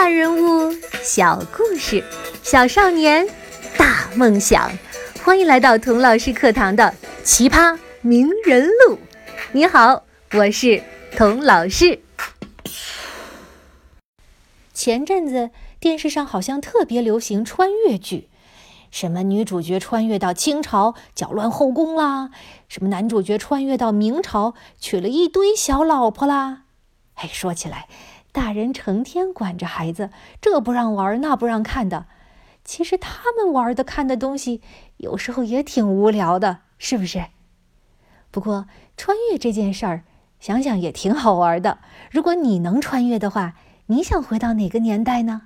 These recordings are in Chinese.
大人物，小故事，小少年，大梦想。欢迎来到童老师课堂的《奇葩名人录》。你好，我是童老师。前阵子电视上好像特别流行穿越剧，什么女主角穿越到清朝搅乱后宫啦，什么男主角穿越到明朝娶了一堆小老婆啦。哎，说起来。大人成天管着孩子，这不让玩，那不让看的。其实他们玩的、看的东西，有时候也挺无聊的，是不是？不过穿越这件事儿，想想也挺好玩的。如果你能穿越的话，你想回到哪个年代呢？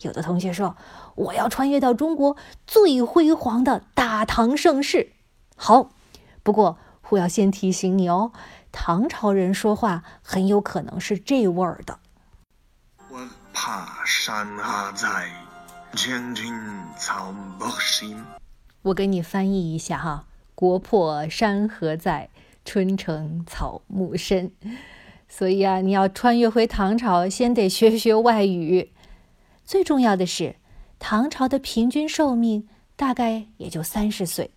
有的同学说：“我要穿越到中国最辉煌的大唐盛世。”好，不过我要先提醒你哦。唐朝人说话很有可能是这味儿的。我怕山河在，千军草木心。我给你翻译一下哈，国破山河在，春城草木深。所以啊，你要穿越回唐朝，先得学学外语。最重要的是，唐朝的平均寿命大概也就三十岁。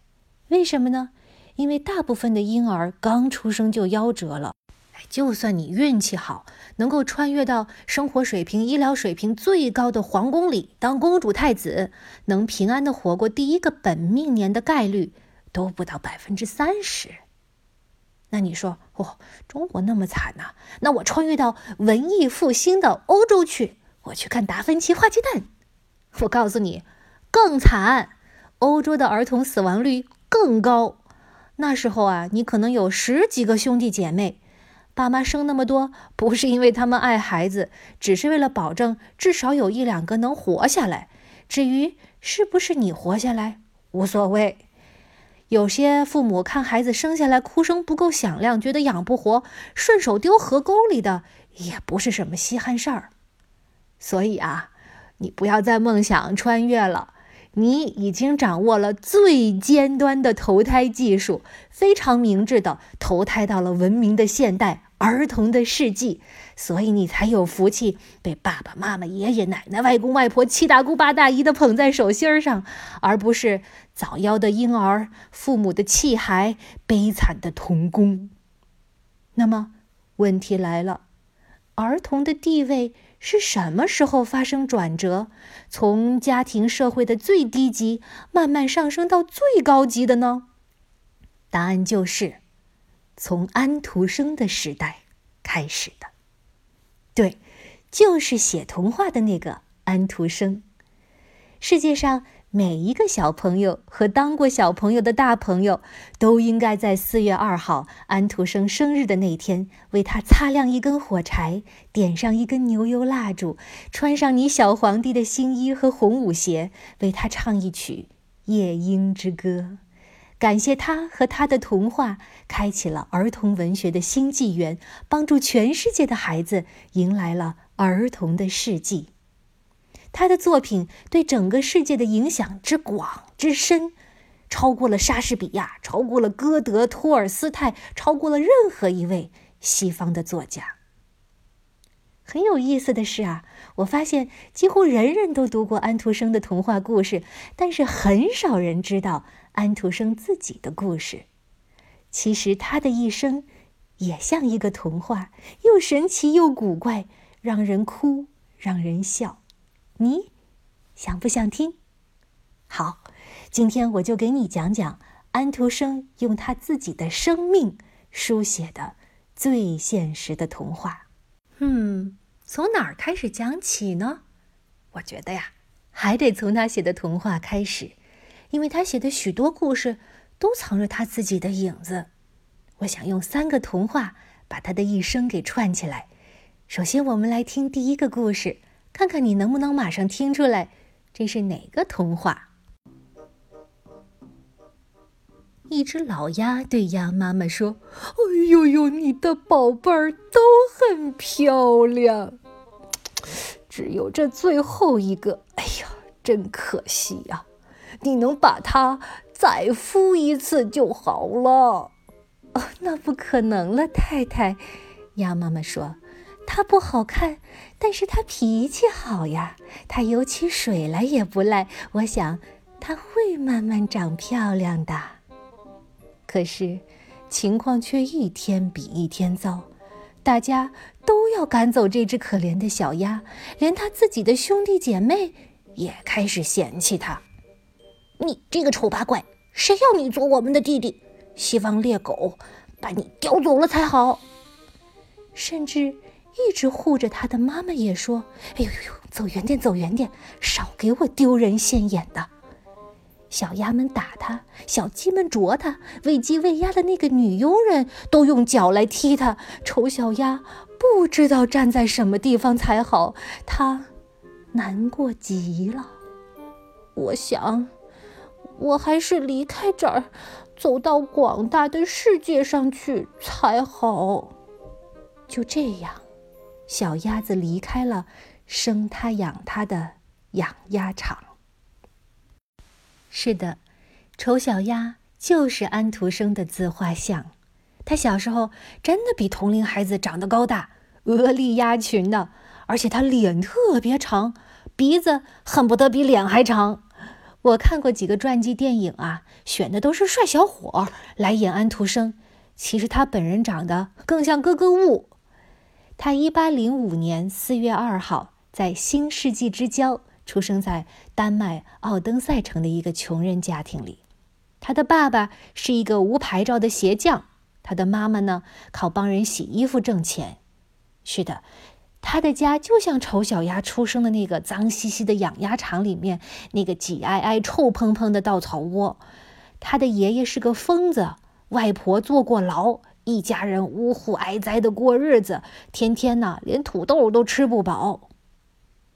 为什么呢？因为大部分的婴儿刚出生就夭折了，就算你运气好，能够穿越到生活水平、医疗水平最高的皇宫里当公主、太子，能平安的活过第一个本命年的概率都不到百分之三十。那你说，哦，中国那么惨呐？那我穿越到文艺复兴的欧洲去，我去看达芬奇画鸡蛋。我告诉你，更惨，欧洲的儿童死亡率更高。那时候啊，你可能有十几个兄弟姐妹，爸妈生那么多，不是因为他们爱孩子，只是为了保证至少有一两个能活下来。至于是不是你活下来，无所谓。有些父母看孩子生下来哭声不够响亮，觉得养不活，顺手丢河沟里的，也不是什么稀罕事儿。所以啊，你不要再梦想穿越了。你已经掌握了最尖端的投胎技术，非常明智的投胎到了文明的现代儿童的世纪，所以你才有福气被爸爸妈妈、爷爷奶奶、外公外婆、七大姑八大姨的捧在手心上，而不是早夭的婴儿、父母的弃孩、悲惨的童工。那么，问题来了，儿童的地位。是什么时候发生转折，从家庭社会的最低级慢慢上升到最高级的呢？答案就是从安徒生的时代开始的。对，就是写童话的那个安徒生。世界上。每一个小朋友和当过小朋友的大朋友，都应该在四月二号安徒生生日的那天，为他擦亮一根火柴，点上一根牛油蜡烛，穿上你小皇帝的新衣和红舞鞋，为他唱一曲《夜莺之歌》，感谢他和他的童话开启了儿童文学的新纪元，帮助全世界的孩子迎来了儿童的世纪。他的作品对整个世界的影响之广之深，超过了莎士比亚，超过了歌德、托尔斯泰，超过了任何一位西方的作家。很有意思的是啊，我发现几乎人人都读过安徒生的童话故事，但是很少人知道安徒生自己的故事。其实他的一生也像一个童话，又神奇又古怪，让人哭，让人笑。你想不想听？好，今天我就给你讲讲安徒生用他自己的生命书写的最现实的童话。嗯，从哪儿开始讲起呢？我觉得呀，还得从他写的童话开始，因为他写的许多故事都藏着他自己的影子。我想用三个童话把他的一生给串起来。首先，我们来听第一个故事。看看你能不能马上听出来，这是哪个童话？一只老鸭对鸭妈妈说：“哎呦呦，你的宝贝儿都很漂亮，只有这最后一个，哎呀，真可惜呀！你能把它再孵一次就好了。”“哦，那不可能了，太太。”鸭妈妈说。它不好看，但是他脾气好呀。他游起水来也不赖。我想他会慢慢长漂亮的。可是，情况却一天比一天糟，大家都要赶走这只可怜的小鸭，连他自己的兄弟姐妹也开始嫌弃他。你这个丑八怪，谁要你做我们的弟弟？希望猎狗把你叼走了才好。甚至一直护着他的妈妈也说：“哎呦呦呦，走远点，走远点，少给我丢人现眼的。”小鸭们打他，小鸡们啄他，喂鸡喂鸭的那个女佣人都用脚来踢他。丑小鸭不知道站在什么地方才好，他难过极了。我想。我还是离开这儿，走到广大的世界上去才好。就这样，小鸭子离开了生它养它的养鸭场。是的，丑小鸭就是安徒生的自画像。他小时候真的比同龄孩子长得高大，鹅立鸭群的，而且他脸特别长，鼻子恨不得比脸还长。我看过几个传记电影啊，选的都是帅小伙来演安徒生。其实他本人长得更像格格巫。他一八零五年四月二号在新世纪之交出生在丹麦奥登塞城的一个穷人家庭里。他的爸爸是一个无牌照的鞋匠，他的妈妈呢靠帮人洗衣服挣钱。是的。他的家就像丑小鸭出生的那个脏兮兮的养鸭场里面那个挤挨挨、臭蓬蓬的稻草窝。他的爷爷是个疯子，外婆坐过牢，一家人呜呼哀哉的过日子，天天呢连土豆都吃不饱。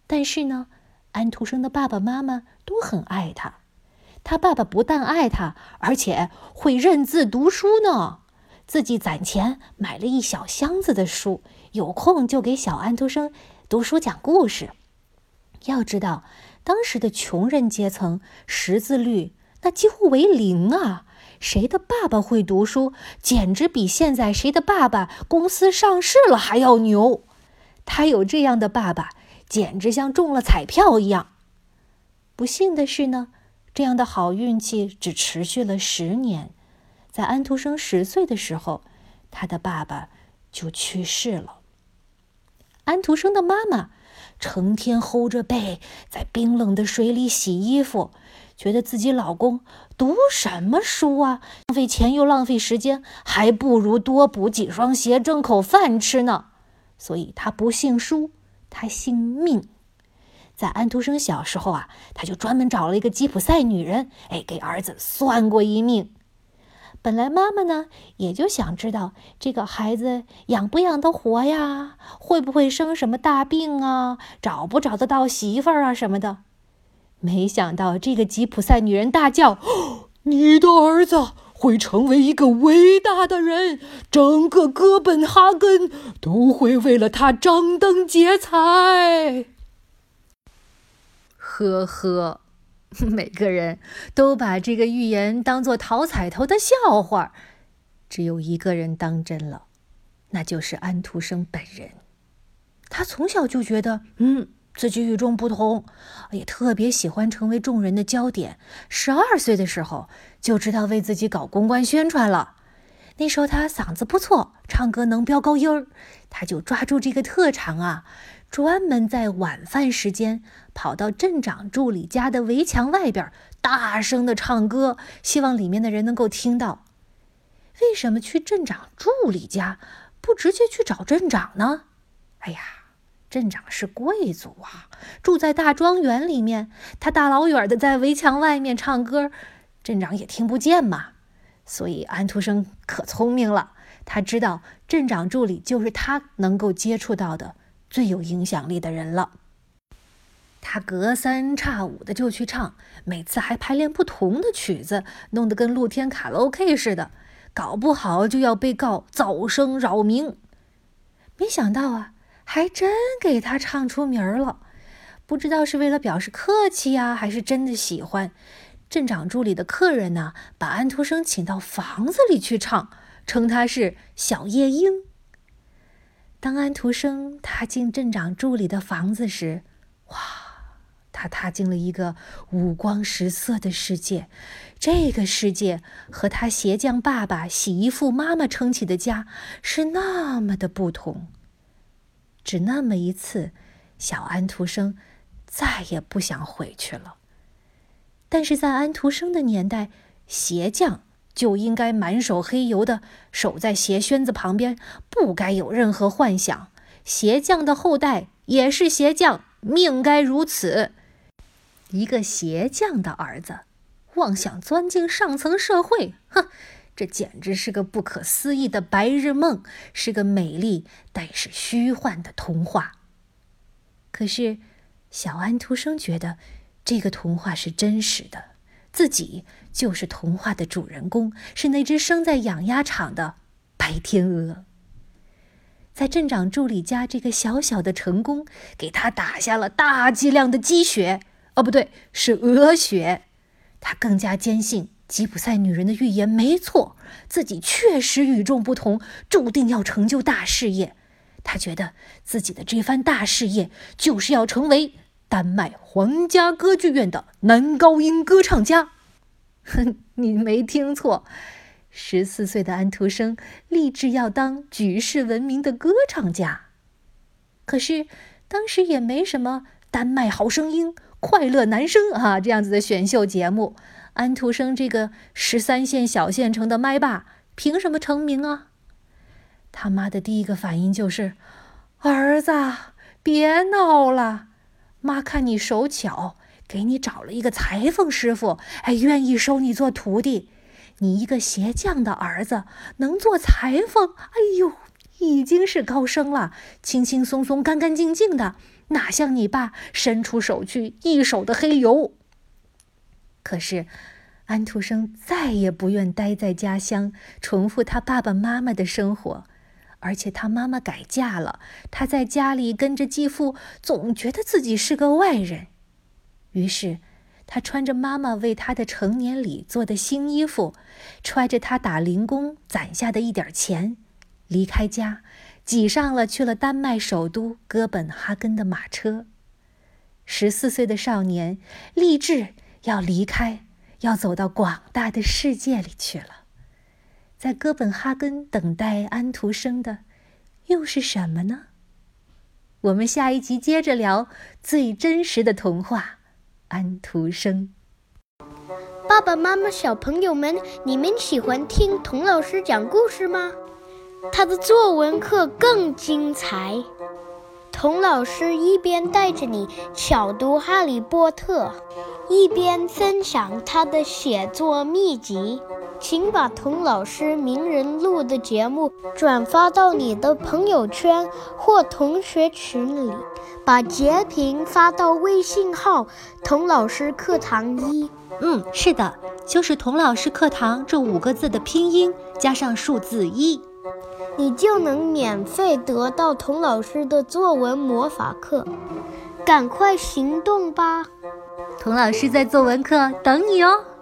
但是呢，安徒生的爸爸妈妈都很爱他。他爸爸不但爱他，而且会认字读书呢。自己攒钱买了一小箱子的书，有空就给小安徒生读书讲故事。要知道，当时的穷人阶层识字率那几乎为零啊！谁的爸爸会读书，简直比现在谁的爸爸公司上市了还要牛。他有这样的爸爸，简直像中了彩票一样。不幸的是呢，这样的好运气只持续了十年。在安徒生十岁的时候，他的爸爸就去世了。安徒生的妈妈成天齁着背在冰冷的水里洗衣服，觉得自己老公读什么书啊，浪费钱又浪费时间，还不如多补几双鞋挣口饭吃呢。所以他不姓舒，他姓命。在安徒生小时候啊，他就专门找了一个吉普赛女人，哎，给儿子算过一命。本来妈妈呢，也就想知道这个孩子养不养得活呀，会不会生什么大病啊，找不找得到媳妇儿啊什么的。没想到这个吉普赛女人大叫：“你的儿子会成为一个伟大的人，整个哥本哈根都会为了他张灯结彩。”呵呵。每个人都把这个预言当做讨彩头的笑话，只有一个人当真了，那就是安徒生本人。他从小就觉得，嗯，自己与众不同，也特别喜欢成为众人的焦点。十二岁的时候就知道为自己搞公关宣传了。那时候他嗓子不错，唱歌能飙高音儿，他就抓住这个特长啊。专门在晚饭时间跑到镇长助理家的围墙外边，大声的唱歌，希望里面的人能够听到。为什么去镇长助理家，不直接去找镇长呢？哎呀，镇长是贵族啊，住在大庄园里面，他大老远的在围墙外面唱歌，镇长也听不见嘛。所以安徒生可聪明了，他知道镇长助理就是他能够接触到的。最有影响力的人了。他隔三差五的就去唱，每次还排练不同的曲子，弄得跟露天卡拉 OK 似的，搞不好就要被告噪声扰民。没想到啊，还真给他唱出名儿了。不知道是为了表示客气呀，还是真的喜欢。镇长助理的客人呢，把安徒生请到房子里去唱，称他是小夜莺。当安徒生踏进镇长助理的房子时，哇，他踏进了一个五光十色的世界。这个世界和他鞋匠爸爸、洗衣服妈妈撑起的家是那么的不同。只那么一次，小安徒生再也不想回去了。但是在安徒生的年代，鞋匠就应该满手黑油的守在鞋轩子旁边，不该有任何幻想。鞋匠的后代也是鞋匠，命该如此。一个鞋匠的儿子，妄想钻进上层社会，哼，这简直是个不可思议的白日梦，是个美丽但是虚幻的童话。可是，小安徒生觉得。这个童话是真实的，自己就是童话的主人公，是那只生在养鸭场的白天鹅。在镇长助理家，这个小小的成功给他打下了大剂量的鸡血，哦，不对，是鹅血。他更加坚信吉普赛女人的预言没错，自己确实与众不同，注定要成就大事业。他觉得自己的这番大事业就是要成为。丹麦皇家歌剧院的男高音歌唱家，哼，你没听错，十四岁的安徒生立志要当举世闻名的歌唱家。可是当时也没什么《丹麦好声音》《快乐男声》啊这样子的选秀节目，安徒生这个十三线小县城的麦霸凭什么成名啊？他妈的第一个反应就是：“儿子，别闹了。”妈看你手巧，给你找了一个裁缝师傅，还愿意收你做徒弟。你一个鞋匠的儿子能做裁缝，哎呦，已经是高升了，轻轻松松、干干净净的，哪像你爸伸出手去一手的黑油。可是，安徒生再也不愿待在家乡，重复他爸爸妈妈的生活。而且他妈妈改嫁了，他在家里跟着继父，总觉得自己是个外人。于是，他穿着妈妈为他的成年礼做的新衣服，揣着他打零工攒下的一点钱，离开家，挤上了去了丹麦首都哥本哈根的马车。十四岁的少年立志要离开，要走到广大的世界里去了。在哥本哈根等待安徒生的，又是什么呢？我们下一集接着聊最真实的童话《安徒生》。爸爸妈妈、小朋友们，你们喜欢听童老师讲故事吗？他的作文课更精彩。童老师一边带着你巧读《哈利波特》，一边分享他的写作秘籍。请把童老师名人录的节目转发到你的朋友圈或同学群里，把截屏发到微信号“童老师课堂一”。嗯，是的，就是“童老师课堂”这五个字的拼音加上数字一，你就能免费得到童老师的作文魔法课。赶快行动吧，童老师在作文课等你哦。